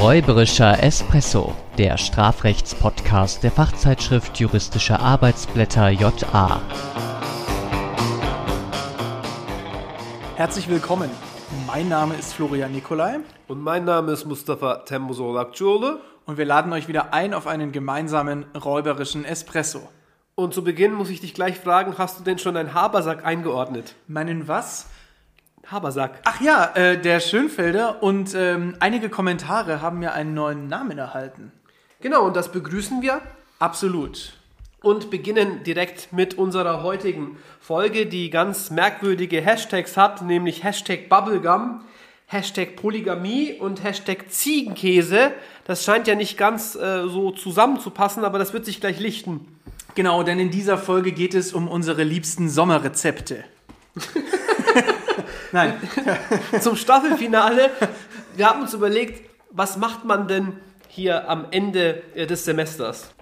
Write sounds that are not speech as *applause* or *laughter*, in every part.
Räuberischer Espresso, der Strafrechtspodcast der Fachzeitschrift Juristische Arbeitsblätter JA. Herzlich willkommen. Mein Name ist Florian Nikolai. Und mein Name ist Mustafa Temmusolakciole. Und wir laden euch wieder ein auf einen gemeinsamen räuberischen Espresso. Und zu Beginn muss ich dich gleich fragen, hast du denn schon deinen Habersack eingeordnet? Meinen was? Habersack. Ach ja, äh, der Schönfelder und ähm, einige Kommentare haben mir einen neuen Namen erhalten. Genau, und das begrüßen wir. Absolut. Und beginnen direkt mit unserer heutigen Folge, die ganz merkwürdige Hashtags hat, nämlich Hashtag Bubblegum, Hashtag Polygamie und Hashtag Ziegenkäse. Das scheint ja nicht ganz äh, so zusammenzupassen, aber das wird sich gleich lichten. Genau, denn in dieser Folge geht es um unsere liebsten Sommerrezepte. *laughs* Nein. *laughs* Zum Staffelfinale. Wir haben uns überlegt, was macht man denn hier am Ende äh, des Semesters?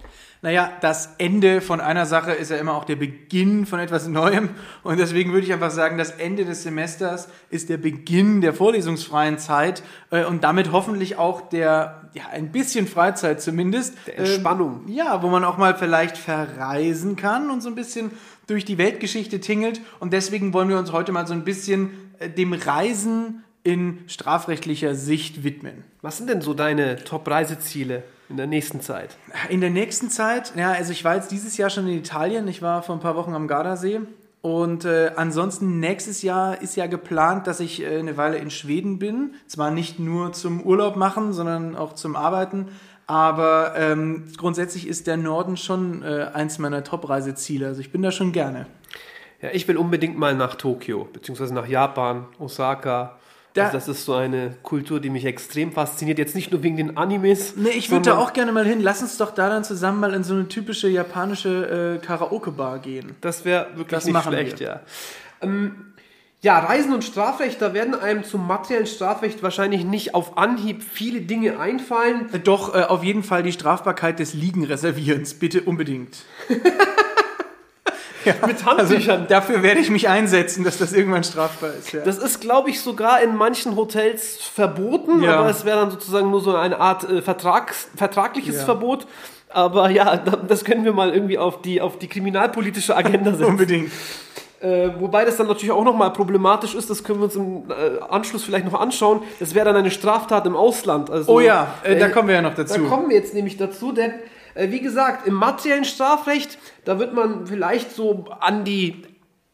Naja, das Ende von einer Sache ist ja immer auch der Beginn von etwas Neuem. Und deswegen würde ich einfach sagen, das Ende des Semesters ist der Beginn der vorlesungsfreien Zeit äh, und damit hoffentlich auch der, ja, ein bisschen Freizeit zumindest. Der Entspannung. Ähm, ja, wo man auch mal vielleicht verreisen kann und so ein bisschen durch die Weltgeschichte tingelt. Und deswegen wollen wir uns heute mal so ein bisschen dem Reisen in strafrechtlicher Sicht widmen. Was sind denn so deine Top-Reiseziele in der nächsten Zeit? In der nächsten Zeit, ja, also ich war jetzt dieses Jahr schon in Italien, ich war vor ein paar Wochen am Gardasee und äh, ansonsten nächstes Jahr ist ja geplant, dass ich äh, eine Weile in Schweden bin. Zwar nicht nur zum Urlaub machen, sondern auch zum Arbeiten. Aber ähm, grundsätzlich ist der Norden schon äh, eins meiner Top-Reiseziele. Also ich bin da schon gerne. Ja, ich will unbedingt mal nach Tokio, beziehungsweise nach Japan, Osaka. Da- also das ist so eine Kultur, die mich extrem fasziniert. Jetzt nicht nur wegen den Animes. Nee, ich würde da auch gerne mal hin. Lass uns doch da dann zusammen mal in so eine typische japanische äh, Karaoke-Bar gehen. Das wäre wirklich Das nicht schlecht, wir. ja. Ähm, ja, Reisen und Strafrecht, da werden einem zum materiellen Strafrecht wahrscheinlich nicht auf Anhieb viele Dinge einfallen. Äh, Doch, äh, auf jeden Fall die Strafbarkeit des Liegenreservierens. Bitte unbedingt. *laughs* Mit Handtüchern. Also, dafür werde ich mich einsetzen, dass das irgendwann strafbar ist. Ja. Das ist, glaube ich, sogar in manchen Hotels verboten, Ja. aber es wäre dann sozusagen nur so eine Art äh, Vertrags, vertragliches Ja. Verbot. Aber ja, da- das können wir mal irgendwie auf die, auf die kriminalpolitische Agenda setzen. unbedingt. Äh, wobei das dann natürlich auch nochmal problematisch ist, das können wir uns im äh, Anschluss vielleicht noch anschauen. Das wäre dann eine Straftat im Ausland. Also, Oh ja, äh, da äh, kommen wir ja noch Da dazu. kommen wir jetzt nämlich dazu, denn wie gesagt, im materiellen Strafrecht, da wird man vielleicht so an die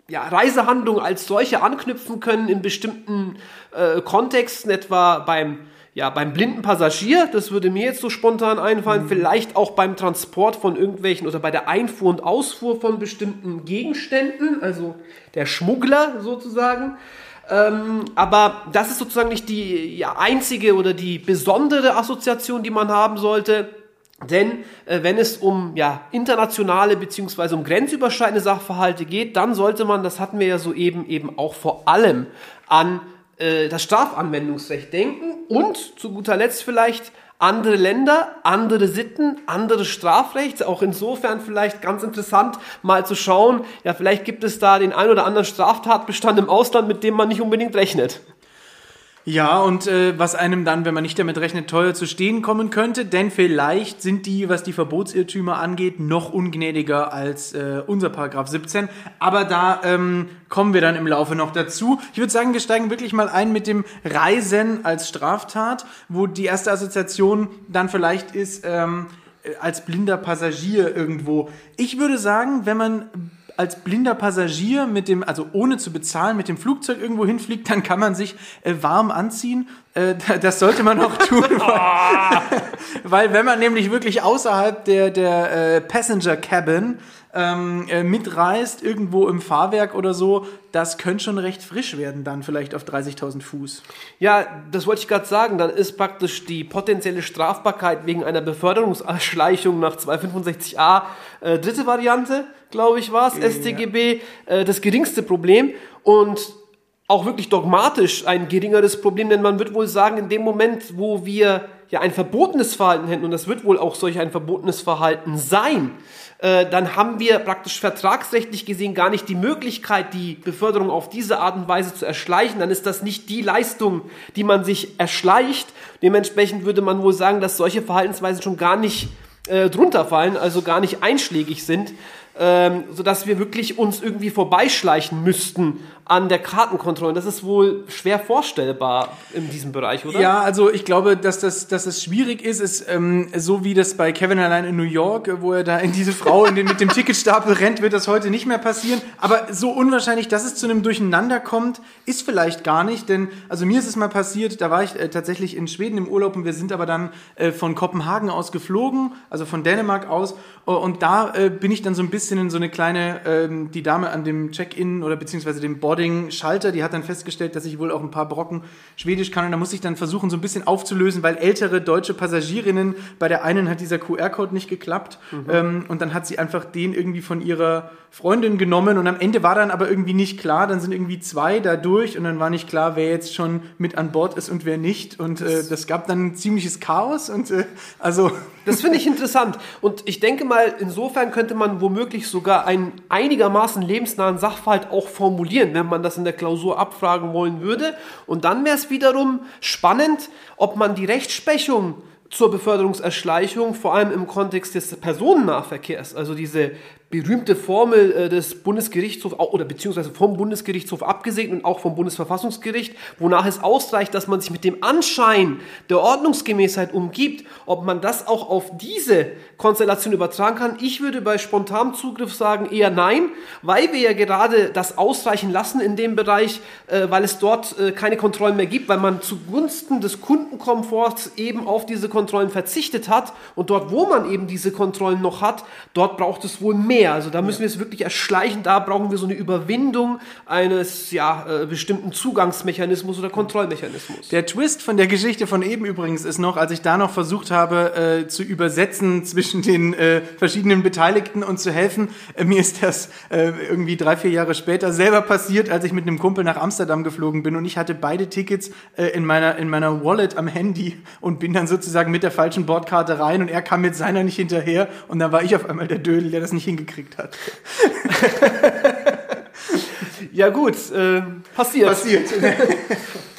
ja, Reisehandlung als solche anknüpfen können in bestimmten äh, Kontexten, etwa beim, ja, beim blinden Passagier, das würde mir jetzt so spontan einfallen, vielleicht auch beim Transport von irgendwelchen oder bei der Einfuhr und Ausfuhr von bestimmten Gegenständen, also der Schmuggler sozusagen. Ähm, aber das ist sozusagen nicht die ja, einzige oder die besondere Assoziation, die man haben sollte. Denn äh, wenn es um ja, internationale beziehungsweise um grenzüberschreitende Sachverhalte geht, dann sollte man, das hatten wir ja soeben, eben auch vor allem an äh, das Strafanwendungsrecht denken und zu guter Letzt vielleicht andere Länder, andere Sitten, anderes Strafrecht. Auch insofern vielleicht ganz interessant, mal zu schauen, ja, vielleicht gibt es da den ein oder anderen Straftatbestand im Ausland, mit dem man nicht unbedingt rechnet. Ja, und äh, was einem dann, wenn man nicht damit rechnet, teuer zu stehen kommen könnte, denn vielleicht sind die, was die Verbotsirrtümer angeht, noch ungnädiger als äh, unser Paragraph 17. Aber da ähm, kommen wir dann im Laufe noch dazu. Ich würde sagen, wir steigen wirklich mal ein mit dem Reisen als Straftat, wo die erste Assoziation dann vielleicht ist, ähm, äh, als blinder Passagier irgendwo. Ich würde sagen, wenn man als blinder Passagier mit dem, also ohne zu bezahlen, mit dem Flugzeug irgendwo hinfliegt, dann kann man sich äh, warm anziehen. Äh, da- *laughs* das sollte man auch tun, weil, *laughs* weil wenn man nämlich wirklich außerhalb der, der äh, Passenger Cabin ähm, äh, mitreist, irgendwo im Fahrwerk oder so, das könnte schon recht frisch werden dann vielleicht auf 30.000 Fuß. Ja, das wollte ich gerade sagen. Dann ist praktisch die potenzielle Strafbarkeit wegen einer Beförderungserschleichung nach 265a äh, dritte Variante, glaube ich, war es, StGB, äh, das geringste Problem. Und auch wirklich dogmatisch ein geringeres Problem, denn man wird wohl sagen, in dem Moment, wo wir ja ein verbotenes Verhalten hätten, und das wird wohl auch solch ein verbotenes Verhalten sein, äh, dann haben wir praktisch vertragsrechtlich gesehen gar nicht die Möglichkeit, die Beförderung auf diese Art und Weise zu erschleichen. Dann ist das nicht die Leistung, die man sich erschleicht. Dementsprechend würde man wohl sagen, dass solche Verhaltensweisen schon gar nicht äh, drunter fallen, also gar nicht einschlägig sind ähm, sodass wir wirklich uns irgendwie vorbeischleichen müssten an der Kartenkontrolle. Das ist wohl schwer vorstellbar in diesem Bereich, oder? Ja, also ich glaube, dass das, dass das schwierig ist, ist ähm, so wie das bei Kevin allein in New York, wo er da in diese Frau in den, mit dem Ticketstapel rennt, wird das heute nicht mehr passieren. Aber so unwahrscheinlich, dass es zu einem Durcheinander kommt, ist vielleicht gar nicht, denn also mir ist es mal passiert, da war ich äh, tatsächlich in Schweden im Urlaub und wir sind aber dann äh, von Kopenhagen aus geflogen, also von Dänemark aus und da äh, bin ich dann so ein bisschen in so eine kleine, ähm, die Dame an dem Check-in oder beziehungsweise dem Boarding-Schalter, die hat dann festgestellt, dass ich wohl auch ein paar Brocken Schwedisch kann. Und da muss ich dann versuchen, so ein bisschen aufzulösen, weil ältere deutsche Passagierinnen, bei der einen hat dieser QR-Code nicht geklappt. Mhm. Ähm, und dann hat sie einfach den irgendwie von ihrer Freundin genommen. Und am Ende war dann aber irgendwie nicht klar, dann sind irgendwie zwei da durch und dann war nicht klar, wer jetzt schon mit an Bord ist und wer nicht. Und äh, das gab dann ein ziemliches Chaos. Und äh, also. *laughs* Das finde ich interessant. Und ich denke mal, insofern könnte man womöglich sogar einen einigermaßen lebensnahen Sachverhalt auch formulieren, wenn man das in der Klausur abfragen wollen würde. Und dann wäre es wiederum spannend, ob man die Rechtsprechung zur Beförderungserschleichung, vor allem im Kontext des Personennahverkehrs, also diese berühmte Formel äh, des Bundesgerichtshofs oder beziehungsweise vom Bundesgerichtshof abgesegnet und auch vom Bundesverfassungsgericht, wonach es ausreicht, dass man sich mit dem Anschein der Ordnungsgemäßheit umgibt, ob man das auch auf diese Konstellation übertragen kann. Ich würde bei spontanem Zugriff sagen eher nein, weil wir ja gerade das ausreichen lassen in dem Bereich, äh, weil es dort äh, keine Kontrollen mehr gibt, weil man zugunsten des Kundenkomforts eben auf diese Kontrollen verzichtet hat und dort, wo man eben diese Kontrollen noch hat, dort braucht es wohl mehr mehr. Also da müssen wir es wirklich erschleichen. Da brauchen wir so eine Überwindung eines ja, äh, bestimmten Zugangsmechanismus oder Kontrollmechanismus. Der Twist von der Geschichte von eben übrigens ist noch, als ich da noch versucht habe äh, zu übersetzen zwischen den äh, verschiedenen Beteiligten und zu helfen, äh, mir ist das äh, irgendwie drei, vier Jahre später selber passiert, als ich mit einem Kumpel nach Amsterdam geflogen bin und ich hatte beide Tickets äh, in, meiner, in meiner Wallet am Handy und bin dann sozusagen mit der falschen Bordkarte rein und er kam mit seiner nicht hinterher und dann war ich auf einmal der Dödel, der das nicht hingekriegt gekriegt hat. *laughs* ja gut, äh, passiert. Passiert. *laughs*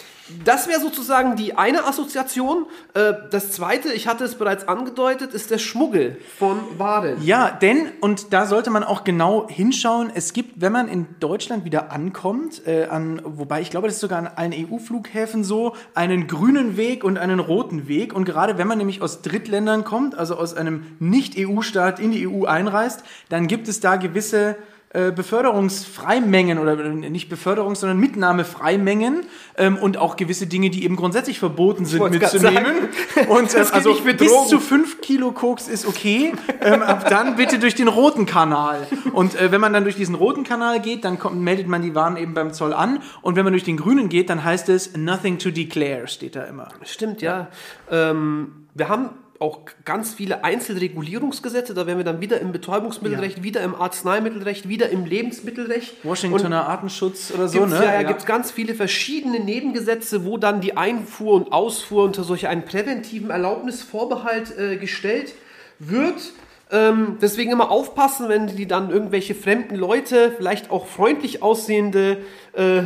Das wäre sozusagen die eine Assoziation. Äh, das zweite, ich hatte es bereits angedeutet, ist der Schmuggel von Waren. Ja, denn, und da sollte man auch genau hinschauen, es gibt, wenn man in Deutschland wieder ankommt, äh, an, wobei ich glaube, das ist sogar an allen EU-Flughäfen so, einen grünen Weg und einen roten Weg. Und gerade wenn man nämlich aus Drittländern kommt, also aus einem Nicht-EU-Staat in die EU einreist, dann gibt es da gewisse äh, Beförderungsfreimengen oder äh, nicht Beförderungs-, sondern Mitnahmefreimengen ähm, und auch gewisse Dinge, die eben grundsätzlich verboten sind mitzunehmen. *laughs* Und äh, also bis zu fünf Kilo Koks ist okay. Ähm, ab dann bitte durch den roten Kanal. Und äh, wenn man dann durch diesen roten Kanal geht, dann kommt, meldet man die Waren eben beim Zoll an. Und wenn man durch den grünen geht, dann heißt es nothing to declare, steht da immer. Stimmt, ja. Ähm, wir haben auch ganz viele Einzelregulierungsgesetze. Da wären wir dann wieder im Betäubungsmittelrecht, ja. wieder im Arzneimittelrecht, wieder im Lebensmittelrecht. Washingtoner Und Artenschutz oder so, ne? Ja, ja, ja. gibt es ganz viele verschiedene Nebengesetze, wo dann die Einfuhr und Ausfuhr unter solch einen präventiven Erlaubnisvorbehalt äh, gestellt wird. Ähm, deswegen immer aufpassen, wenn die dann irgendwelche fremden Leute, vielleicht auch freundlich aussehende äh,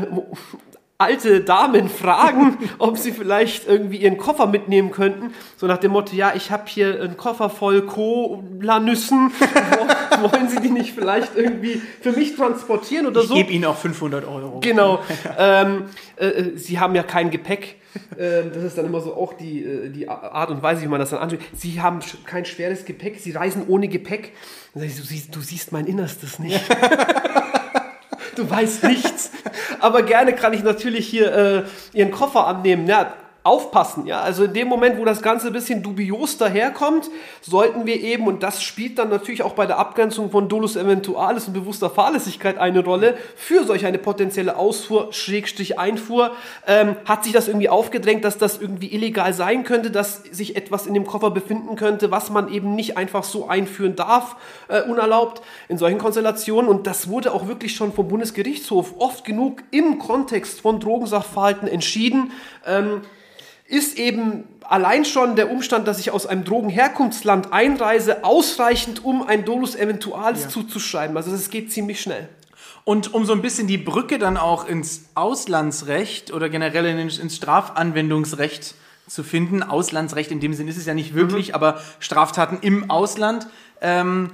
alte Damen fragen, *laughs* ob sie vielleicht irgendwie ihren Koffer mitnehmen könnten. So nach dem Motto, ja, ich habe hier einen Koffer voll Cola-Nüssen. *laughs* Wollen Sie die nicht vielleicht irgendwie für mich transportieren oder ich so? Ich gebe Ihnen auch 500 Euro. Genau. *laughs* ähm, äh, äh, Sie haben ja kein Gepäck. Ähm, das ist dann immer so auch die, äh, die Art und Weise, wie man das dann anschaut. Sie haben kein schweres Gepäck, Sie reisen ohne Gepäck. Du, siehst, du siehst mein Innerstes nicht. Du weißt nichts. *laughs* Aber gerne kann ich natürlich hier äh, Ihren Koffer annehmen. Ja, aufpassen. Ja? Also in dem Moment, wo das Ganze ein bisschen dubios daherkommt, sollten wir eben, und das spielt dann natürlich auch bei der Abgrenzung von Dolus Eventualis und bewusster Fahrlässigkeit eine Rolle, für solch eine potenzielle Ausfuhr, Schrägstrich Einfuhr, ähm, hat sich das irgendwie aufgedrängt, dass das irgendwie illegal sein könnte, dass sich etwas in dem Koffer befinden könnte, was man eben nicht einfach so einführen darf, äh, unerlaubt, in solchen Konstellationen. Und das wurde auch wirklich schon vom Bundesgerichtshof oft genug im Kontext von Drogensachverhalten entschieden. Ähm, ist eben allein schon der Umstand, dass ich aus einem Drogenherkunftsland einreise, ausreichend, um ein Dolus Eventualis ja. zuzuschreiben. Also es geht ziemlich schnell. Und um so ein bisschen die Brücke dann auch ins Auslandsrecht oder generell ins Strafanwendungsrecht zu finden, Auslandsrecht in dem Sinn ist es ja nicht wirklich, mhm. aber Straftaten im Ausland, ähm,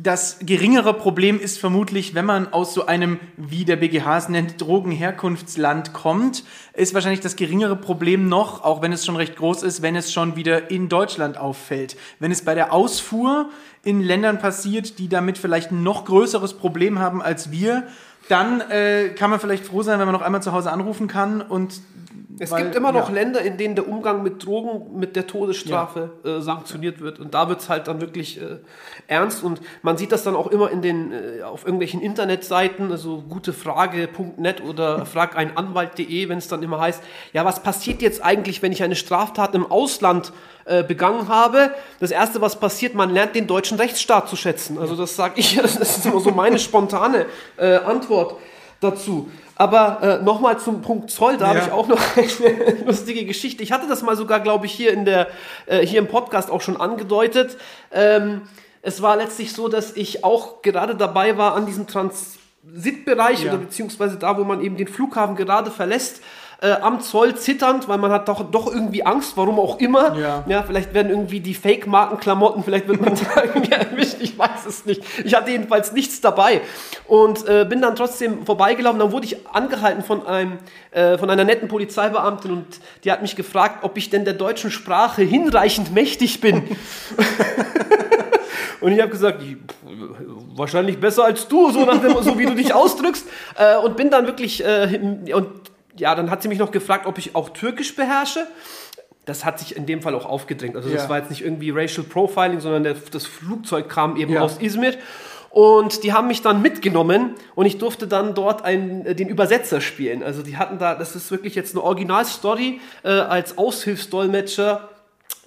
das geringere Problem ist vermutlich, wenn man aus so einem, wie der BGH es nennt, Drogenherkunftsland kommt, ist wahrscheinlich das geringere Problem noch, auch wenn es schon recht groß ist, wenn es schon wieder in Deutschland auffällt. Wenn es bei der Ausfuhr in Ländern passiert, die damit vielleicht ein noch größeres Problem haben als wir, dann äh, kann man vielleicht froh sein, wenn man noch einmal zu Hause anrufen kann und es Weil, gibt immer noch ja. Länder, in denen der Umgang mit Drogen mit der Todesstrafe ja. äh, sanktioniert wird. Und da wird es halt dann wirklich äh, ernst. Und man sieht das dann auch immer in den, äh, auf irgendwelchen Internetseiten, also gutefrage.net oder *laughs* frageinanwalt.de, wenn es dann immer heißt, ja, was passiert jetzt eigentlich, wenn ich eine Straftat im Ausland äh, begangen habe? Das Erste, was passiert, man lernt den deutschen Rechtsstaat zu schätzen. Also das sage ich, *laughs* das ist immer so meine spontane äh, Antwort dazu. Aber äh, nochmal zum Punkt Zoll, da ja. habe ich auch noch *laughs* eine lustige Geschichte. Ich hatte das mal sogar, glaube ich, hier in der äh, hier im Podcast auch schon angedeutet. Ähm, es war letztlich so, dass ich auch gerade dabei war an diesem Transitbereich ja. oder beziehungsweise da, wo man eben den Flughafen gerade verlässt äh, am Zoll zitternd, weil man hat doch, doch irgendwie Angst, warum auch immer. Ja. ja vielleicht werden irgendwie die Fake-Marken-Klamotten, vielleicht wird man *laughs* da irgendwie erwischt, ich weiß es nicht. Ich hatte jedenfalls nichts dabei und äh, bin dann trotzdem vorbeigelaufen. Dann wurde ich angehalten von, einem, äh, von einer netten Polizeibeamtin und die hat mich gefragt, ob ich denn der deutschen Sprache hinreichend mächtig bin. *laughs* Und ich habe gesagt, wahrscheinlich besser als du, so, nach dem, so wie du dich ausdrückst. Äh, und bin dann wirklich, äh, und ja, dann hat sie mich noch gefragt, ob ich auch Türkisch beherrsche. Das hat sich in dem Fall auch aufgedrängt. Also das ja. war jetzt nicht irgendwie Racial Profiling, sondern der, das Flugzeug kam eben ja. aus Izmir. Und die haben mich dann mitgenommen und ich durfte dann dort einen, äh, den Übersetzer spielen. Also die hatten da, das ist wirklich jetzt eine Originalstory äh, als Aushilfsdolmetscher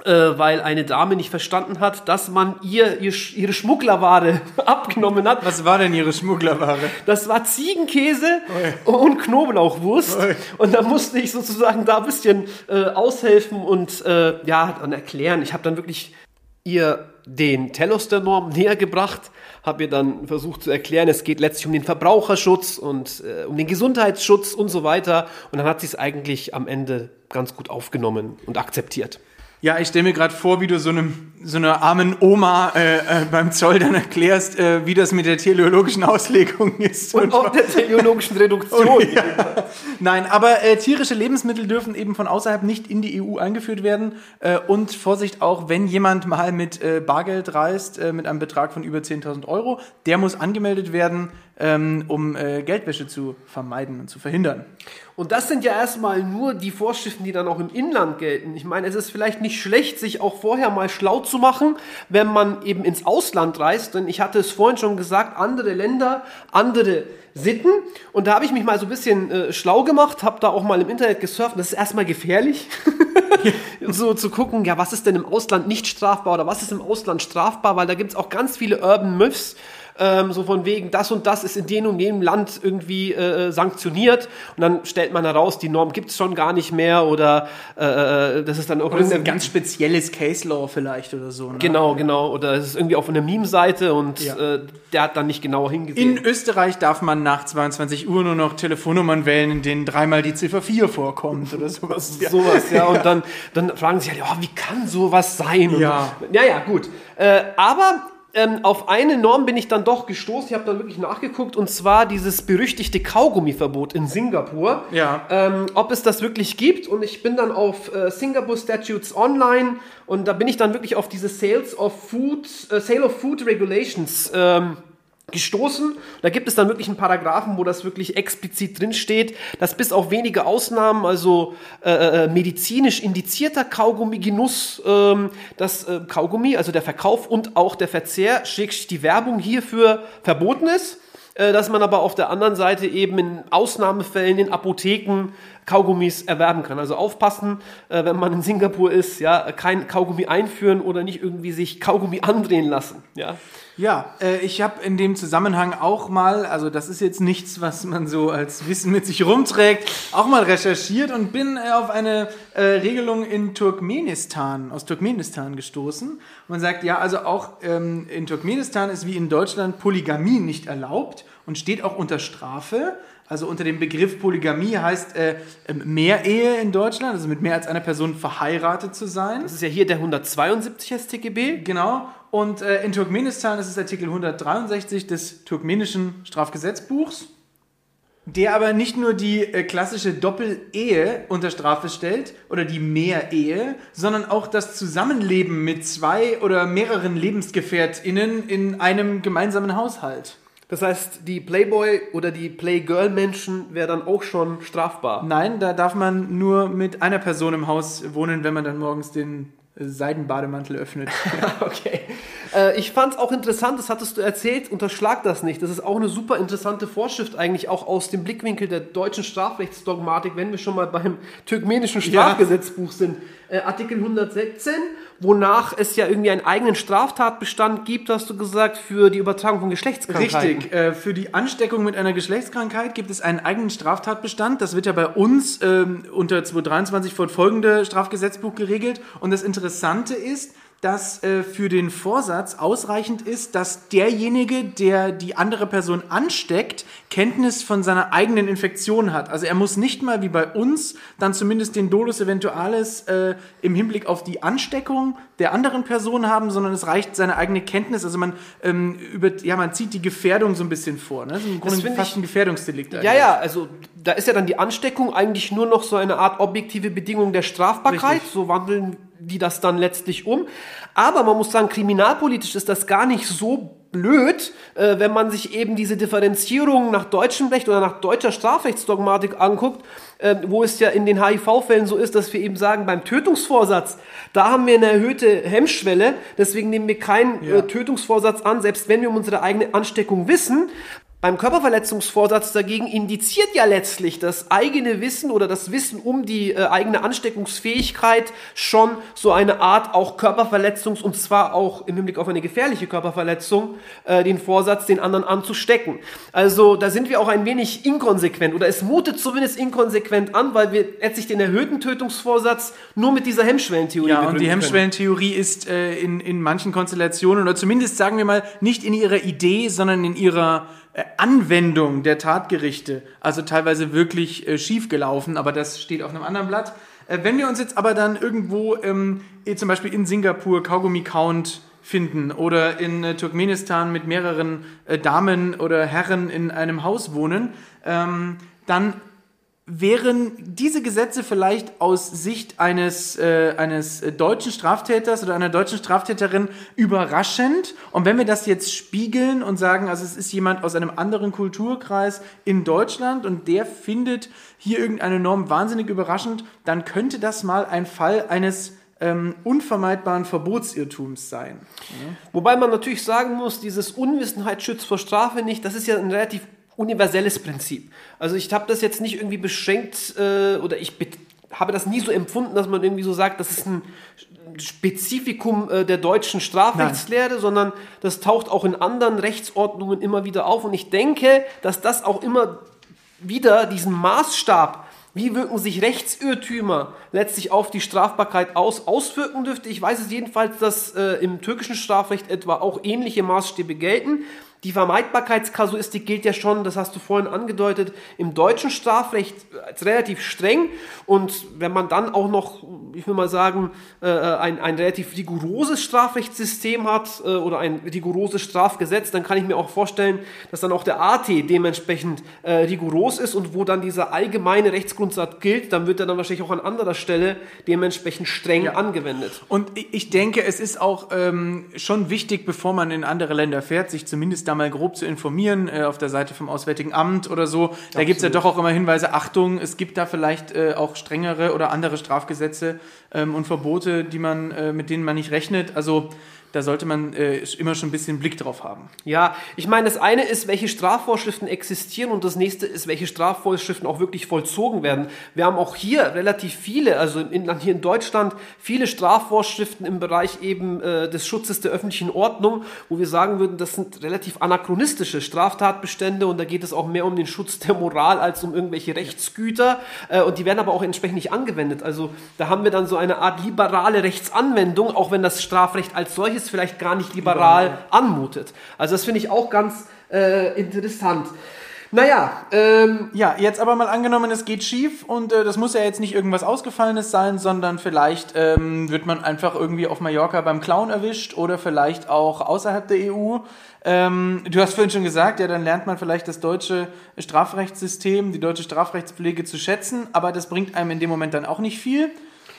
äh, weil eine Dame nicht verstanden hat, dass man ihr, ihr ihre Schmugglerware *laughs* abgenommen hat. Was war denn ihre Schmugglerware? Das war Ziegenkäse Oi. und Knoblauchwurst. Oi. Und da musste ich sozusagen da ein bisschen äh, aushelfen und äh, ja, dann erklären. Ich habe dann wirklich ihr den Telos der Norm näher gebracht, habe ihr dann versucht zu erklären, es geht letztlich um den Verbraucherschutz und äh, um den Gesundheitsschutz und so weiter. Und dann hat sie es eigentlich am Ende ganz gut aufgenommen und akzeptiert. Ja, ich stelle mir gerade vor, wie du so einem so einer armen Oma äh, äh, beim Zoll dann erklärst, äh, wie das mit der teleologischen Auslegung *laughs* ist. Und, und auch der teleologischen Reduktion. Und, *laughs* ja. Nein, aber äh, tierische Lebensmittel dürfen eben von außerhalb nicht in die EU eingeführt werden. Äh, und Vorsicht auch, wenn jemand mal mit äh, Bargeld reist, äh, mit einem Betrag von über 10.000 Euro, der muss angemeldet werden, ähm, um äh, Geldwäsche zu vermeiden und zu verhindern. Und das sind ja erstmal nur die Vorschriften, die dann auch im Inland gelten. Ich meine, es ist vielleicht nicht schlecht, sich auch vorher mal schlau zu machen, wenn man eben ins Ausland reist. Denn ich hatte es vorhin schon gesagt, andere Länder, andere Sitten. Und da habe ich mich mal so ein bisschen äh, schlau gemacht, habe da auch mal im Internet gesurft. Das ist erstmal gefährlich, *laughs* so zu gucken, ja, was ist denn im Ausland nicht strafbar oder was ist im Ausland strafbar, weil da gibt es auch ganz viele Urban Myths ähm, so von wegen, das und das ist in dem und jenem Land irgendwie äh, sanktioniert und dann stellt man heraus, die Norm gibt es schon gar nicht mehr oder äh, äh das ist dann auch oder ein ganz spezielles Case Law vielleicht oder so. Ne? Genau, genau. Oder es ist irgendwie auf einer Meme-Seite und ja. äh, der hat dann nicht genauer hingesehen. In Österreich darf man nach 22 Uhr nur noch Telefonnummern wählen, in denen dreimal die Ziffer 4 vorkommt oder *laughs* sowas. ja. Sowas, ja. Und dann, dann fragen sie halt, oh, wie kann sowas sein? Ja. Und, ja, ja, gut. Äh, aber ähm, auf eine Norm bin ich dann doch gestoßen. Ich habe dann wirklich nachgeguckt und zwar dieses berüchtigte Kaugummiverbot in Singapur. Ja. Ähm, ob es das wirklich gibt und ich bin dann auf äh, Singapore Statutes Online und da bin ich dann wirklich auf diese Sales of Food, äh, Sale of Food Regulations ähm, gestoßen. Da gibt es dann wirklich einen Paragraphen, wo das wirklich explizit drin steht, dass bis auf wenige Ausnahmen, also äh, äh medizinisch indizierter Kaugummi-Genuss, ähm, das äh, Kaugummi, also der Verkauf und auch der Verzehr, schrägstrich die Werbung hierfür verboten ist äh, dass man aber auf der anderen Seite eben in Ausnahmefällen in Apotheken Kaugummis erwerben kann. Also aufpassen, äh, wenn man in Singapur ist, ja, kein Kaugummi einführen oder nicht irgendwie sich Kaugummi andrehen lassen, ja. Ja, äh, ich habe in dem Zusammenhang auch mal, also das ist jetzt nichts, was man so als Wissen mit sich rumträgt, auch mal recherchiert und bin äh, auf eine äh, Regelung in Turkmenistan, aus Turkmenistan gestoßen. Man sagt, ja, also auch ähm, in Turkmenistan ist wie in Deutschland Polygamie nicht erlaubt und steht auch unter Strafe. Also unter dem Begriff Polygamie heißt äh, ähm, Mehrehe in Deutschland, also mit mehr als einer Person verheiratet zu sein. Das ist ja hier der 172 StGB. Genau. Und äh, in Turkmenistan ist es Artikel 163 des turkmenischen Strafgesetzbuchs, der aber nicht nur die äh, klassische Doppel-Ehe unter Strafe stellt oder die Mehrehe, sondern auch das Zusammenleben mit zwei oder mehreren LebensgefährtInnen in einem gemeinsamen Haushalt. Das heißt, die Playboy- oder die Playgirl-Menschen wäre dann auch schon strafbar. Nein, da darf man nur mit einer Person im Haus wohnen, wenn man dann morgens den Seidenbademantel öffnet. *laughs* okay. Äh, ich fand es auch interessant, das hattest du erzählt, unterschlag das nicht. Das ist auch eine super interessante Vorschrift, eigentlich auch aus dem Blickwinkel der deutschen Strafrechtsdogmatik, wenn wir schon mal beim türkmenischen Strafgesetzbuch ja. sind. Äh, Artikel 117, wonach es ja irgendwie einen eigenen Straftatbestand gibt, hast du gesagt, für die Übertragung von Geschlechtskrankheiten. Richtig, äh, für die Ansteckung mit einer Geschlechtskrankheit gibt es einen eigenen Straftatbestand. Das wird ja bei uns ähm, unter 223 fortfolgende Strafgesetzbuch geregelt. Und das Interessante ist, dass äh, für den Vorsatz ausreichend ist, dass derjenige, der die andere Person ansteckt, Kenntnis von seiner eigenen Infektion hat. Also er muss nicht mal wie bei uns dann zumindest den Dolus Eventualis äh, im Hinblick auf die Ansteckung der anderen Person haben, sondern es reicht seine eigene Kenntnis. Also man ähm, über, ja man zieht die Gefährdung so ein bisschen vor. Ne? Das ist im Grunde fast ich, ein Gefährdungsdelikt. Eigentlich. Ja, ja, also da ist ja dann die Ansteckung eigentlich nur noch so eine Art objektive Bedingung der Strafbarkeit. Richtig. So wandeln die das dann letztlich um. Aber man muss sagen, kriminalpolitisch ist das gar nicht so blöd, äh, wenn man sich eben diese Differenzierung nach deutschem Recht oder nach deutscher Strafrechtsdogmatik anguckt, äh, wo es ja in den HIV-Fällen so ist, dass wir eben sagen, beim Tötungsvorsatz, da haben wir eine erhöhte Hemmschwelle, deswegen nehmen wir keinen ja. äh, Tötungsvorsatz an, selbst wenn wir um unsere eigene Ansteckung wissen. Beim Körperverletzungsvorsatz dagegen indiziert ja letztlich das eigene Wissen oder das Wissen um die äh, eigene Ansteckungsfähigkeit schon so eine Art auch Körperverletzungs- und zwar auch im Hinblick auf eine gefährliche Körperverletzung äh, den Vorsatz, den anderen anzustecken. Also da sind wir auch ein wenig inkonsequent oder es mutet zumindest inkonsequent an, weil wir letztlich den erhöhten Tötungsvorsatz nur mit dieser Hemmschwellentheorie Ja, und die Hemmschwellentheorie ist äh, in, in manchen Konstellationen oder zumindest sagen wir mal nicht in ihrer Idee, sondern in ihrer Anwendung der Tatgerichte, also teilweise wirklich äh, schief gelaufen, aber das steht auf einem anderen Blatt. Äh, wenn wir uns jetzt aber dann irgendwo ähm, zum Beispiel in Singapur Kaugummi-Count finden oder in äh, Turkmenistan mit mehreren äh, Damen oder Herren in einem Haus wohnen, ähm, dann wären diese Gesetze vielleicht aus Sicht eines, äh, eines deutschen Straftäters oder einer deutschen Straftäterin überraschend. Und wenn wir das jetzt spiegeln und sagen, also es ist jemand aus einem anderen Kulturkreis in Deutschland und der findet hier irgendeine Norm wahnsinnig überraschend, dann könnte das mal ein Fall eines ähm, unvermeidbaren Verbotsirrtums sein. Ja? Wobei man natürlich sagen muss, dieses Unwissenheit schützt vor Strafe nicht, das ist ja ein relativ universelles Prinzip. Also ich habe das jetzt nicht irgendwie beschränkt äh, oder ich habe das nie so empfunden, dass man irgendwie so sagt, das ist ein Spezifikum äh, der deutschen Strafrechtslehre, Nein. sondern das taucht auch in anderen Rechtsordnungen immer wieder auf. Und ich denke, dass das auch immer wieder diesen Maßstab, wie wirken sich Rechtsirrtümer letztlich auf die Strafbarkeit aus, auswirken dürfte. Ich weiß es jedenfalls, dass äh, im türkischen Strafrecht etwa auch ähnliche Maßstäbe gelten. Die Vermeidbarkeitskasuistik gilt ja schon, das hast du vorhin angedeutet, im deutschen Strafrecht als relativ streng. Und wenn man dann auch noch, ich will mal sagen, äh, ein, ein relativ rigoroses Strafrechtssystem hat äh, oder ein rigoroses Strafgesetz, dann kann ich mir auch vorstellen, dass dann auch der AT dementsprechend äh, rigoros ist und wo dann dieser allgemeine Rechtsgrundsatz gilt, dann wird er dann wahrscheinlich auch an anderer Stelle dementsprechend streng ja. angewendet. Und ich denke, es ist auch ähm, schon wichtig, bevor man in andere Länder fährt, sich zumindest da mal grob zu informieren, äh, auf der Seite vom Auswärtigen Amt oder so. Da gibt's ja doch auch immer Hinweise, Achtung, es gibt da vielleicht äh, auch strengere oder andere Strafgesetze ähm, und Verbote, die man, äh, mit denen man nicht rechnet. Also da sollte man äh, immer schon ein bisschen Blick drauf haben. Ja, ich meine, das eine ist, welche Strafvorschriften existieren und das nächste ist, welche Strafvorschriften auch wirklich vollzogen werden. Wir haben auch hier relativ viele, also in, hier in Deutschland, viele Strafvorschriften im Bereich eben äh, des Schutzes der öffentlichen Ordnung, wo wir sagen würden, das sind relativ anachronistische Straftatbestände und da geht es auch mehr um den Schutz der Moral als um irgendwelche Rechtsgüter äh, und die werden aber auch entsprechend nicht angewendet. Also da haben wir dann so eine Art liberale Rechtsanwendung, auch wenn das Strafrecht als solches vielleicht gar nicht liberal, liberal. anmutet. Also das finde ich auch ganz äh, interessant. Naja, ähm, ja, jetzt aber mal angenommen, es geht schief und äh, das muss ja jetzt nicht irgendwas Ausgefallenes sein, sondern vielleicht ähm, wird man einfach irgendwie auf Mallorca beim Clown erwischt oder vielleicht auch außerhalb der EU. Ähm, du hast vorhin schon gesagt, ja, dann lernt man vielleicht das deutsche Strafrechtssystem, die deutsche Strafrechtspflege zu schätzen, aber das bringt einem in dem Moment dann auch nicht viel.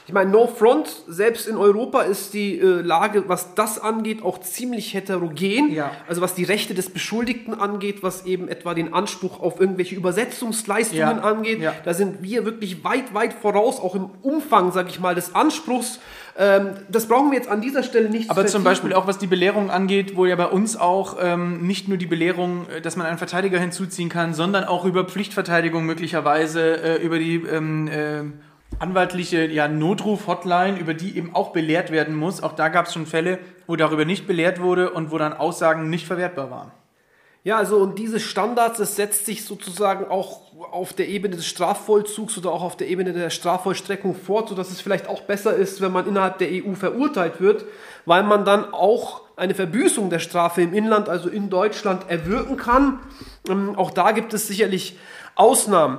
Ich meine, No Front, selbst in Europa ist die äh, Lage, was das angeht, auch ziemlich heterogen. Ja. Also was die Rechte des Beschuldigten angeht, was eben etwa den Anspruch auf irgendwelche Übersetzungsleistungen ja. angeht. Ja. Da sind wir wirklich weit, weit voraus, auch im Umfang, sag ich mal, des Anspruchs. Ähm, das brauchen wir jetzt an dieser Stelle nicht Aber zum Beispiel auch was die Belehrung angeht, wo ja bei uns auch ähm, nicht nur die Belehrung, äh, dass man einen Verteidiger hinzuziehen kann, sondern auch über Pflichtverteidigung möglicherweise, äh, über die ähm, äh, anwaltliche ja, Notruf-Hotline, über die eben auch belehrt werden muss. Auch da gab es schon Fälle, wo darüber nicht belehrt wurde und wo dann Aussagen nicht verwertbar waren. Ja, also und diese Standards, das setzt sich sozusagen auch auf der Ebene des Strafvollzugs oder auch auf der Ebene der Strafvollstreckung fort, sodass es vielleicht auch besser ist, wenn man innerhalb der EU verurteilt wird, weil man dann auch eine Verbüßung der Strafe im Inland, also in Deutschland, erwirken kann. Ähm, auch da gibt es sicherlich Ausnahmen.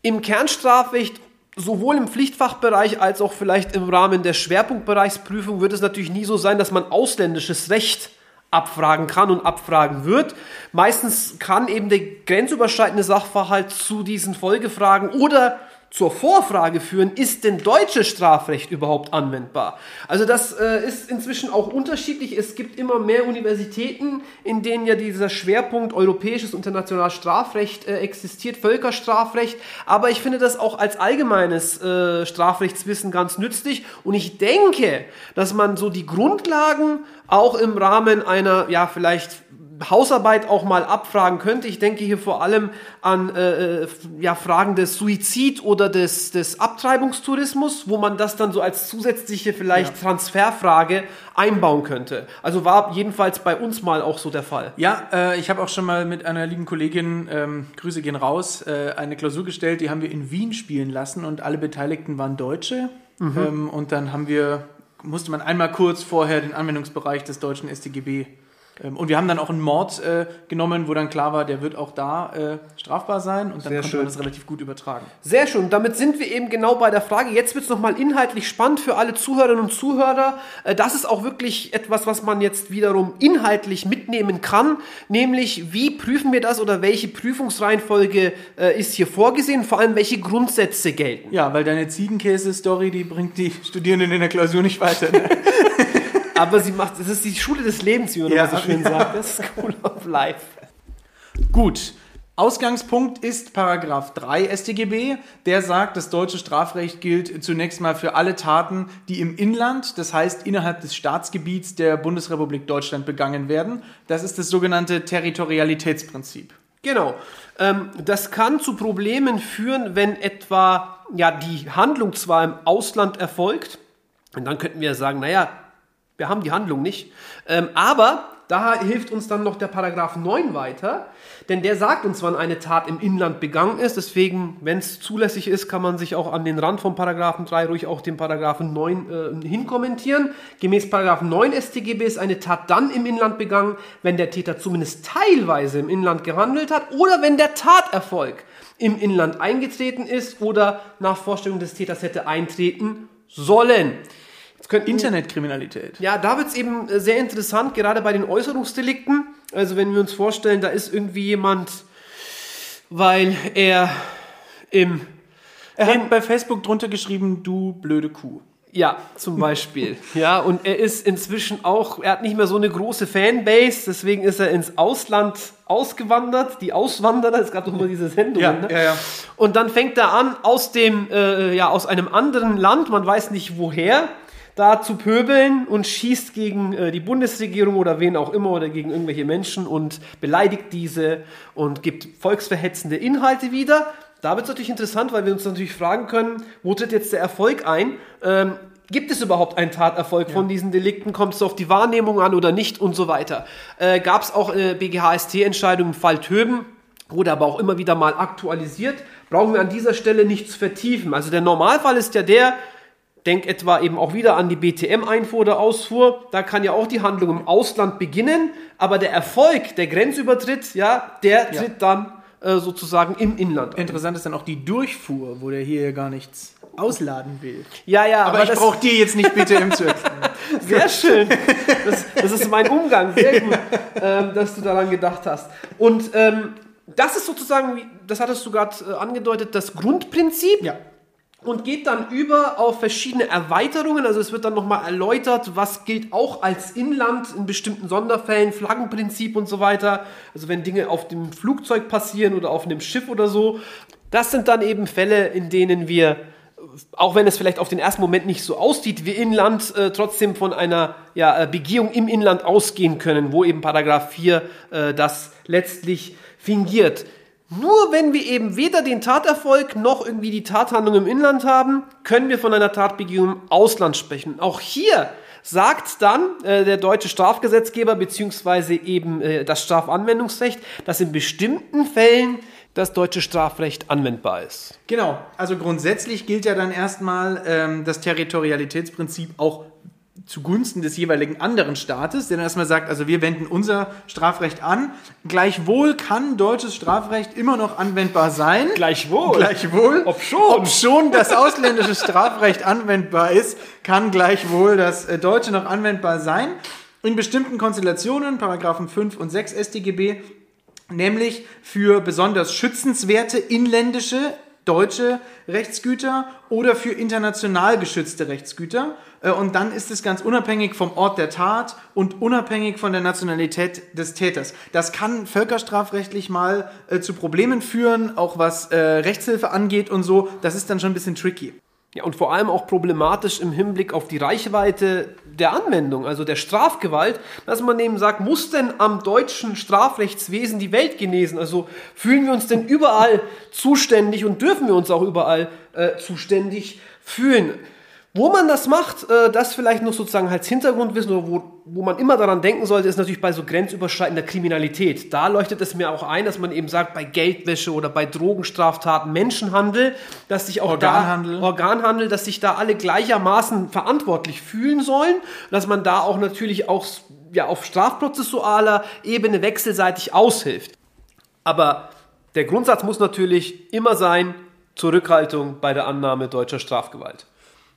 Im Kernstrafrecht sowohl im Pflichtfachbereich als auch vielleicht im Rahmen der Schwerpunktbereichsprüfung wird es natürlich nie so sein, dass man ausländisches Recht abfragen kann und abfragen wird. Meistens kann eben der grenzüberschreitende Sachverhalt zu diesen Folgefragen oder zur Vorfrage führen, ist denn deutsches Strafrecht überhaupt anwendbar? Also das äh, ist inzwischen auch unterschiedlich. Es gibt immer mehr Universitäten, in denen ja dieser Schwerpunkt europäisches internationales Strafrecht äh, existiert, Völkerstrafrecht. Aber ich finde das auch als allgemeines äh, Strafrechtswissen ganz nützlich. Und ich denke, dass man so die Grundlagen auch im Rahmen einer, ja, vielleicht Hausarbeit auch mal abfragen könnte. Ich denke hier vor allem an äh, äh, ja, Fragen des Suizid oder des, des Abtreibungstourismus, wo man das dann so als zusätzliche vielleicht ja. Transferfrage einbauen könnte. Also war jedenfalls bei uns mal auch so der Fall. Ja, äh, ich habe auch schon mal mit einer lieben Kollegin, ähm, Grüße gehen raus, äh, eine Klausur gestellt, die haben wir in Wien spielen lassen und alle Beteiligten waren Deutsche. Mhm. Ähm, und dann haben wir, musste man einmal kurz vorher den Anwendungsbereich des deutschen StGB und wir haben dann auch einen Mord äh, genommen, wo dann klar war, der wird auch da äh, strafbar sein und dann Sehr konnte schön. man das relativ gut übertragen. Sehr schön. Damit sind wir eben genau bei der Frage. Jetzt wird es nochmal inhaltlich spannend für alle Zuhörerinnen und Zuhörer. Äh, das ist auch wirklich etwas, was man jetzt wiederum inhaltlich mitnehmen kann, nämlich wie prüfen wir das oder welche Prüfungsreihenfolge äh, ist hier vorgesehen, vor allem welche Grundsätze gelten. Ja, weil deine Ziegenkäse-Story, die bringt die Studierenden in der Klausur nicht weiter. Ne? *laughs* Aber sie macht, das ist die Schule des Lebens, wie man ja, so schön ja. sagt. Das ist School of Life. Gut. Ausgangspunkt ist Paragraph 3 StGB, der sagt, das deutsche Strafrecht gilt zunächst mal für alle Taten, die im Inland, das heißt innerhalb des Staatsgebiets der Bundesrepublik Deutschland begangen werden. Das ist das sogenannte Territorialitätsprinzip. Genau. Ähm, das kann zu Problemen führen, wenn etwa ja, die Handlung zwar im Ausland erfolgt, und dann könnten wir sagen, naja, wir haben die Handlung nicht. Ähm, aber da hilft uns dann noch der Paragraph 9 weiter, denn der sagt uns, wann eine Tat im Inland begangen ist. Deswegen, wenn es zulässig ist, kann man sich auch an den Rand vom Paragraphen 3 ruhig auch den Paragraphen 9 äh, hinkommentieren. Gemäß Paragraph 9 StGB ist eine Tat dann im Inland begangen, wenn der Täter zumindest teilweise im Inland gehandelt hat oder wenn der Taterfolg im Inland eingetreten ist oder nach Vorstellung des Täters hätte eintreten sollen. Könnten, Internetkriminalität. Ja, da wird es eben äh, sehr interessant, gerade bei den Äußerungsdelikten. Also wenn wir uns vorstellen, da ist irgendwie jemand, weil er im... Er hat bei Facebook drunter geschrieben, du blöde Kuh. Ja, zum Beispiel. *laughs* ja, und er ist inzwischen auch, er hat nicht mehr so eine große Fanbase, deswegen ist er ins Ausland ausgewandert. Die Auswanderer, es gab doch immer diese Sendung. Ja, ne? ja, ja. Und dann fängt er an, aus dem, äh, ja, aus einem anderen Land, man weiß nicht woher, da zu pöbeln und schießt gegen äh, die Bundesregierung oder wen auch immer oder gegen irgendwelche Menschen und beleidigt diese und gibt volksverhetzende Inhalte wieder. Da wird es natürlich interessant, weil wir uns natürlich fragen können, wo tritt jetzt der Erfolg ein? Ähm, gibt es überhaupt einen Taterfolg von diesen Delikten? Kommt es auf die Wahrnehmung an oder nicht und so weiter? Äh, Gab es auch äh, BGHST-Entscheidungen im Fall Töben? Wurde aber auch immer wieder mal aktualisiert. Brauchen wir an dieser Stelle nicht zu vertiefen. Also der Normalfall ist ja der, Denk etwa eben auch wieder an die BTM-Einfuhr oder Ausfuhr. Da kann ja auch die Handlung im Ausland beginnen, aber der Erfolg, der Grenzübertritt, ja, der Ja. tritt dann äh, sozusagen im Inland. ein. Interessant ist dann auch die Durchfuhr, wo der hier gar nichts ausladen will. Ja, ja, Aber, ich das- brauche dir jetzt nicht BTM zu erklären. *laughs* Sehr schön. Das, das ist mein Umgang. Sehr *laughs* gut, ähm, dass du daran gedacht hast. Und ähm, das ist sozusagen, das hattest du gerade äh, angedeutet, das Grundprinzip. ja. Und geht dann über auf verschiedene Erweiterungen. Also es wird dann nochmal erläutert, was gilt auch als Inland in bestimmten Sonderfällen, Flaggenprinzip und so weiter. Also wenn Dinge auf dem Flugzeug passieren oder auf einem Schiff oder so. Das sind dann eben Fälle, in denen wir, auch wenn es vielleicht auf den ersten Moment nicht so aussieht wie Inland, äh, trotzdem von einer ja, äh, Begehung im Inland ausgehen können, wo eben Paragraph 4 äh, das letztlich fingiert. Nur wenn wir eben weder den Taterfolg noch irgendwie die Tathandlung im Inland haben, können wir von einer Tatbegehung im Ausland sprechen. Auch hier sagt dann äh, der deutsche Strafgesetzgeber beziehungsweise eben äh, das Strafanwendungsrecht, dass in bestimmten Fällen das deutsche Strafrecht anwendbar ist. Genau, also grundsätzlich gilt ja dann erstmal ähm, das Territorialitätsprinzip auch zugunsten des jeweiligen anderen Staates, der dann erstmal sagt, also wir wenden unser Strafrecht an. Gleichwohl kann deutsches Strafrecht immer noch anwendbar sein. Gleichwohl. Gleichwohl. Ob schon. Ob schon das ausländische Strafrecht anwendbar ist, kann gleichwohl das äh, deutsche noch anwendbar sein. In bestimmten Konstellationen, Paragraphen 5 und 6 StGB, nämlich für besonders schützenswerte inländische deutsche Rechtsgüter oder für international geschützte Rechtsgüter. Äh, Und dann ist es ganz unabhängig vom Ort der Tat und unabhängig von der Nationalität des Täters. Das kann völkerstrafrechtlich mal äh, zu Problemen führen, auch was äh, Rechtshilfe angeht und so. Das ist dann schon ein bisschen tricky. Ja, und vor allem auch problematisch im Hinblick auf die Reichweite der Anwendung, also der Strafgewalt, dass man eben sagt, muss denn am deutschen Strafrechtswesen die Welt genesen? Also fühlen wir uns denn überall zuständig und dürfen wir uns auch überall äh, zuständig fühlen? Wo man das macht, äh, das vielleicht noch sozusagen als Hintergrundwissen oder wo, wo man immer daran denken sollte, ist natürlich bei so grenzüberschreitender Kriminalität. Da leuchtet es mir auch ein, dass man eben sagt, bei Geldwäsche oder bei Drogenstraftaten, Menschenhandel, dass sich auch Organhandel. da Organhandel, dass sich da alle gleichermaßen verantwortlich fühlen sollen, dass man da auch natürlich auch ja, auf strafprozessualer Ebene wechselseitig aushilft. Aber der Grundsatz muss natürlich immer sein, Zurückhaltung bei der Annahme deutscher Strafgewalt.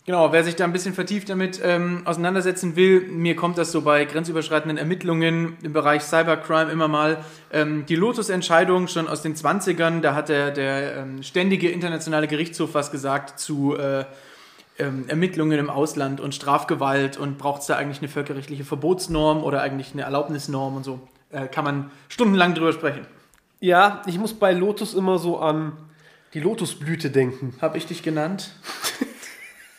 Genau, wer sich da ein bisschen vertieft damit ähm, auseinandersetzen will, mir kommt das so bei grenzüberschreitenden Ermittlungen im Bereich Cybercrime immer mal. Ähm, die Lotus-Entscheidung schon aus den 20ern, da hat der, der ähm, ständige internationale Gerichtshof was gesagt zu äh, ähm, Ermittlungen im Ausland und Strafgewalt und braucht es da eigentlich eine völkerrechtliche Verbotsnorm oder eigentlich eine Erlaubnisnorm und so. Äh, kann man stundenlang drüber sprechen. Ja, ich muss bei Lotus immer so an die Lotusblüte denken. Habe ich dich genannt? *laughs*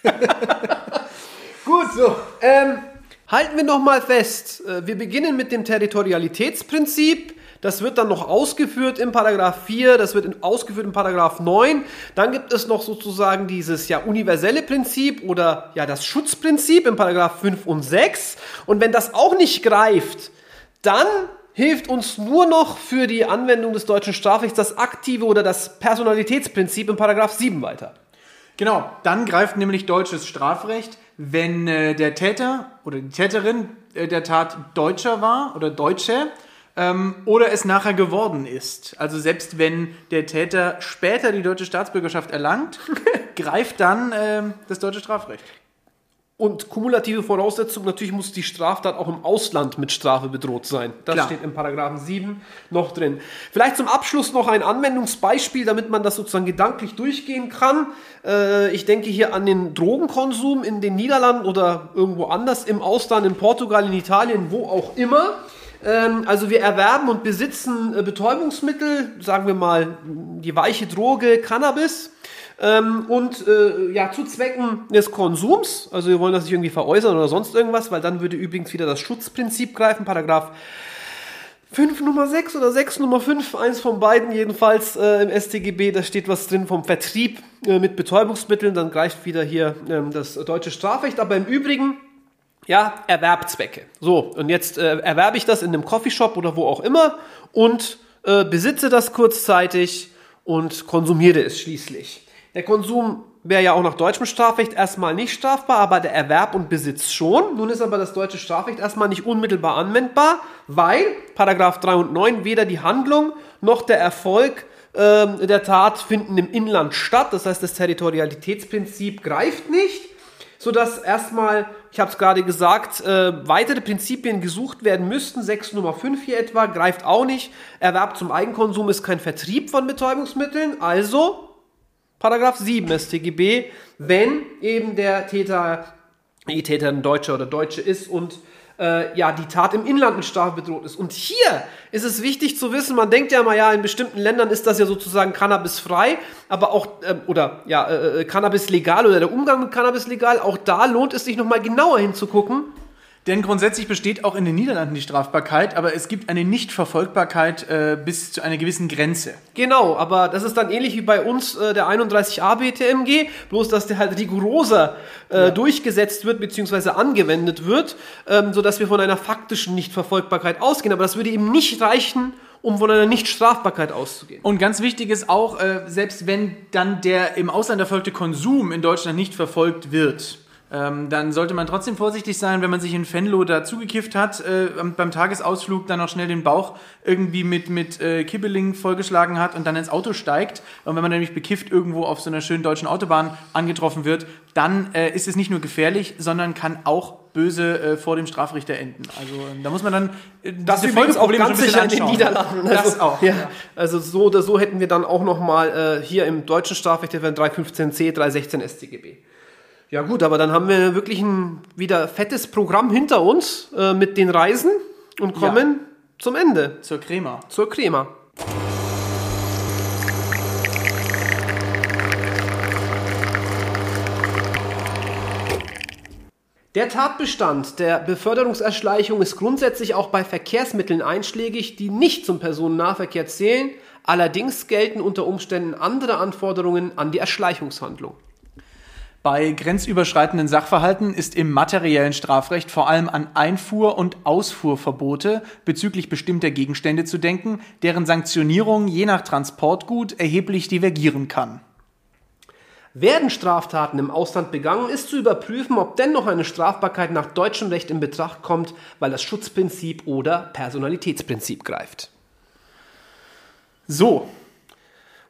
*laughs* Gut, so. Ähm, halten wir noch mal fest. Äh, Wir beginnen mit dem Territorialitätsprinzip. Das wird dann noch ausgeführt im Paragraph 4, das wird in, ausgeführt im Paragraph 9. Dann gibt es noch sozusagen dieses ja universelle Prinzip oder ja das Schutzprinzip im Paragraph 5 und 6. Und wenn das auch nicht greift, dann hilft uns nur noch für die Anwendung des deutschen Strafrechts das aktive oder das Personalitätsprinzip im Paragraph 7 weiter. Genau, dann greift nämlich deutsches Strafrecht, wenn äh, der Täter oder die Täterin äh, der Tat Deutscher war oder Deutsche ähm, oder es nachher geworden ist. Also selbst wenn der Täter später die deutsche Staatsbürgerschaft erlangt, *laughs* greift dann ähm, das deutsche Strafrecht. Und kumulative Voraussetzung, natürlich muss die Straftat auch im Ausland mit Strafe bedroht sein. Das Klar. steht im Paragraphen 7 noch drin. Vielleicht zum Abschluss noch ein Anwendungsbeispiel, damit man das sozusagen gedanklich durchgehen kann. Äh, ich denke hier an den Drogenkonsum in den Niederlanden oder irgendwo anders, im Ausland, in Portugal, in Italien, wo auch immer. Ähm, also wir erwerben und besitzen äh, Betäubungsmittel, sagen wir mal die weiche Droge Cannabis. Ähm, und äh, ja, zu Zwecken des Konsums, also wir wollen das nicht irgendwie veräußern oder sonst irgendwas, weil dann würde übrigens wieder das Schutzprinzip greifen, Paragraph 5 Nummer 6 oder 6 Nummer 5, eins von beiden jedenfalls äh, im StGB, da steht was drin vom Vertrieb äh, mit Betäubungsmitteln, dann greift wieder hier ähm, das deutsche Strafrecht, aber im Übrigen ja, Erwerbzwecke. So, und jetzt äh, erwerbe ich das in einem Coffeeshop oder wo auch immer und äh, besitze das kurzzeitig und konsumiere es schließlich. Der Konsum wäre ja auch nach deutschem Strafrecht erstmal nicht strafbar, aber der Erwerb und Besitz schon. Nun ist aber das deutsche Strafrecht erstmal nicht unmittelbar anwendbar, weil Paragraph 3 und 9 weder die Handlung noch der Erfolg ähm, der Tat finden im Inland statt. Das heißt, das Territorialitätsprinzip greift nicht sodass erstmal, ich habe es gerade gesagt, äh, weitere Prinzipien gesucht werden müssten. 6 Nummer 5 hier etwa greift auch nicht. Erwerb zum Eigenkonsum ist kein Vertrieb von Betäubungsmitteln, also Paragraph 7 StGB, wenn eben der Täter, die Täterin Deutscher oder Deutsche ist und äh, ja, die Tat im Inland mit Strafe bedroht ist. Und hier ist es wichtig zu wissen, man denkt ja mal, ja, in bestimmten Ländern ist das ja sozusagen Cannabis frei, aber auch, äh, oder ja, äh, Cannabis legal oder der Umgang mit Cannabis legal, auch da lohnt es sich nochmal genauer hinzugucken. Denn grundsätzlich besteht auch in den Niederlanden die Strafbarkeit, aber es gibt eine Nichtverfolgbarkeit äh, bis zu einer gewissen Grenze. Genau, aber das ist dann ähnlich wie bei uns äh, der 31a BTMG, bloß dass der halt rigoroser äh, ja. durchgesetzt wird bzw. angewendet wird, ähm, sodass wir von einer faktischen Nichtverfolgbarkeit ausgehen. Aber das würde eben nicht reichen, um von einer Nichtstrafbarkeit auszugehen. Und ganz wichtig ist auch, äh, selbst wenn dann der im Ausland erfolgte Konsum in Deutschland nicht verfolgt wird, ähm, dann sollte man trotzdem vorsichtig sein, wenn man sich in Fenlo da zugekifft hat, äh, beim Tagesausflug dann noch schnell den Bauch irgendwie mit, mit äh, Kibbeling vollgeschlagen hat und dann ins Auto steigt. Und wenn man nämlich bekifft irgendwo auf so einer schönen deutschen Autobahn angetroffen wird, dann äh, ist es nicht nur gefährlich, sondern kann auch böse äh, vor dem Strafrichter enden. Also ähm, da muss man dann äh, das diese Folgeprobleme auch ganz sicher in den Niederlanden. Also, das auch. Ja. Ja. Also so oder so hätten wir dann auch noch mal äh, hier im deutschen Strafrecht 315c, 316 StGB. Ja gut, aber dann haben wir wirklich ein wieder fettes Programm hinter uns äh, mit den Reisen und kommen ja. zum Ende. Zur Crema. Zur Crema. Der Tatbestand der Beförderungserschleichung ist grundsätzlich auch bei Verkehrsmitteln einschlägig, die nicht zum Personennahverkehr zählen. Allerdings gelten unter Umständen andere Anforderungen an die Erschleichungshandlung. Bei grenzüberschreitenden Sachverhalten ist im materiellen Strafrecht vor allem an Einfuhr- und Ausfuhrverbote bezüglich bestimmter Gegenstände zu denken, deren Sanktionierung je nach Transportgut erheblich divergieren kann. Werden Straftaten im Ausland begangen, ist zu überprüfen, ob dennoch eine Strafbarkeit nach deutschem Recht in Betracht kommt, weil das Schutzprinzip oder Personalitätsprinzip greift. So.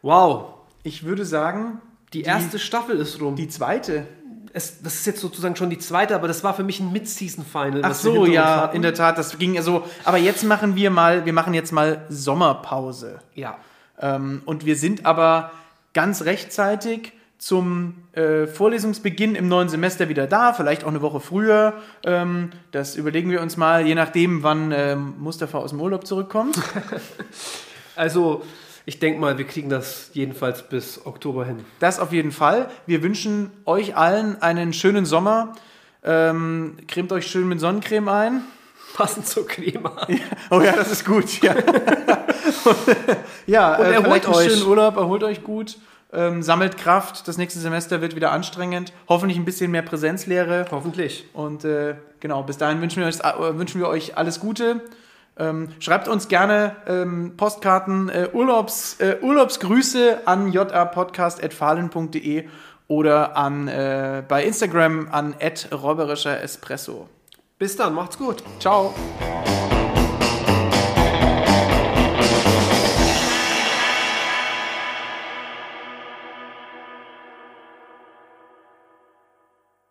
Wow. Ich würde sagen, die, die erste Staffel ist rum. Die zweite. Es, das ist jetzt sozusagen schon die zweite, aber das war für mich ein Mid-Season-Final. Ach so, ja, in der Tat, das ging so. Aber jetzt machen wir mal, wir machen jetzt mal Sommerpause. Ja. Ähm, und wir sind aber ganz rechtzeitig zum äh, Vorlesungsbeginn im neuen Semester wieder da, vielleicht auch eine Woche früher. Ähm, das überlegen wir uns mal, je nachdem, wann ähm, Mustafa aus dem Urlaub zurückkommt. *laughs* also ich denke mal, wir kriegen das jedenfalls bis Oktober hin. Das auf jeden Fall. Wir wünschen euch allen einen schönen Sommer. Ähm, cremt euch schön mit Sonnencreme ein. *laughs* Passend zur Creme. Ja. Oh ja, das ist gut. Ja, *laughs* ja und äh, erholt euch. schönen Urlaub, erholt euch gut. Ähm, sammelt Kraft. Das nächste Semester wird wieder anstrengend. Hoffentlich ein bisschen mehr Präsenzlehre. Hoffentlich. Und äh, genau, bis dahin wünschen wir, euch, äh, wünschen wir euch alles Gute. Ähm, schreibt uns gerne ähm, Postkarten, äh, Urlaubs, äh, Urlaubsgrüße an japodcast.fahlen.de oder an, äh, bei Instagram an räuberischer Espresso. Bis dann, macht's gut. Ciao.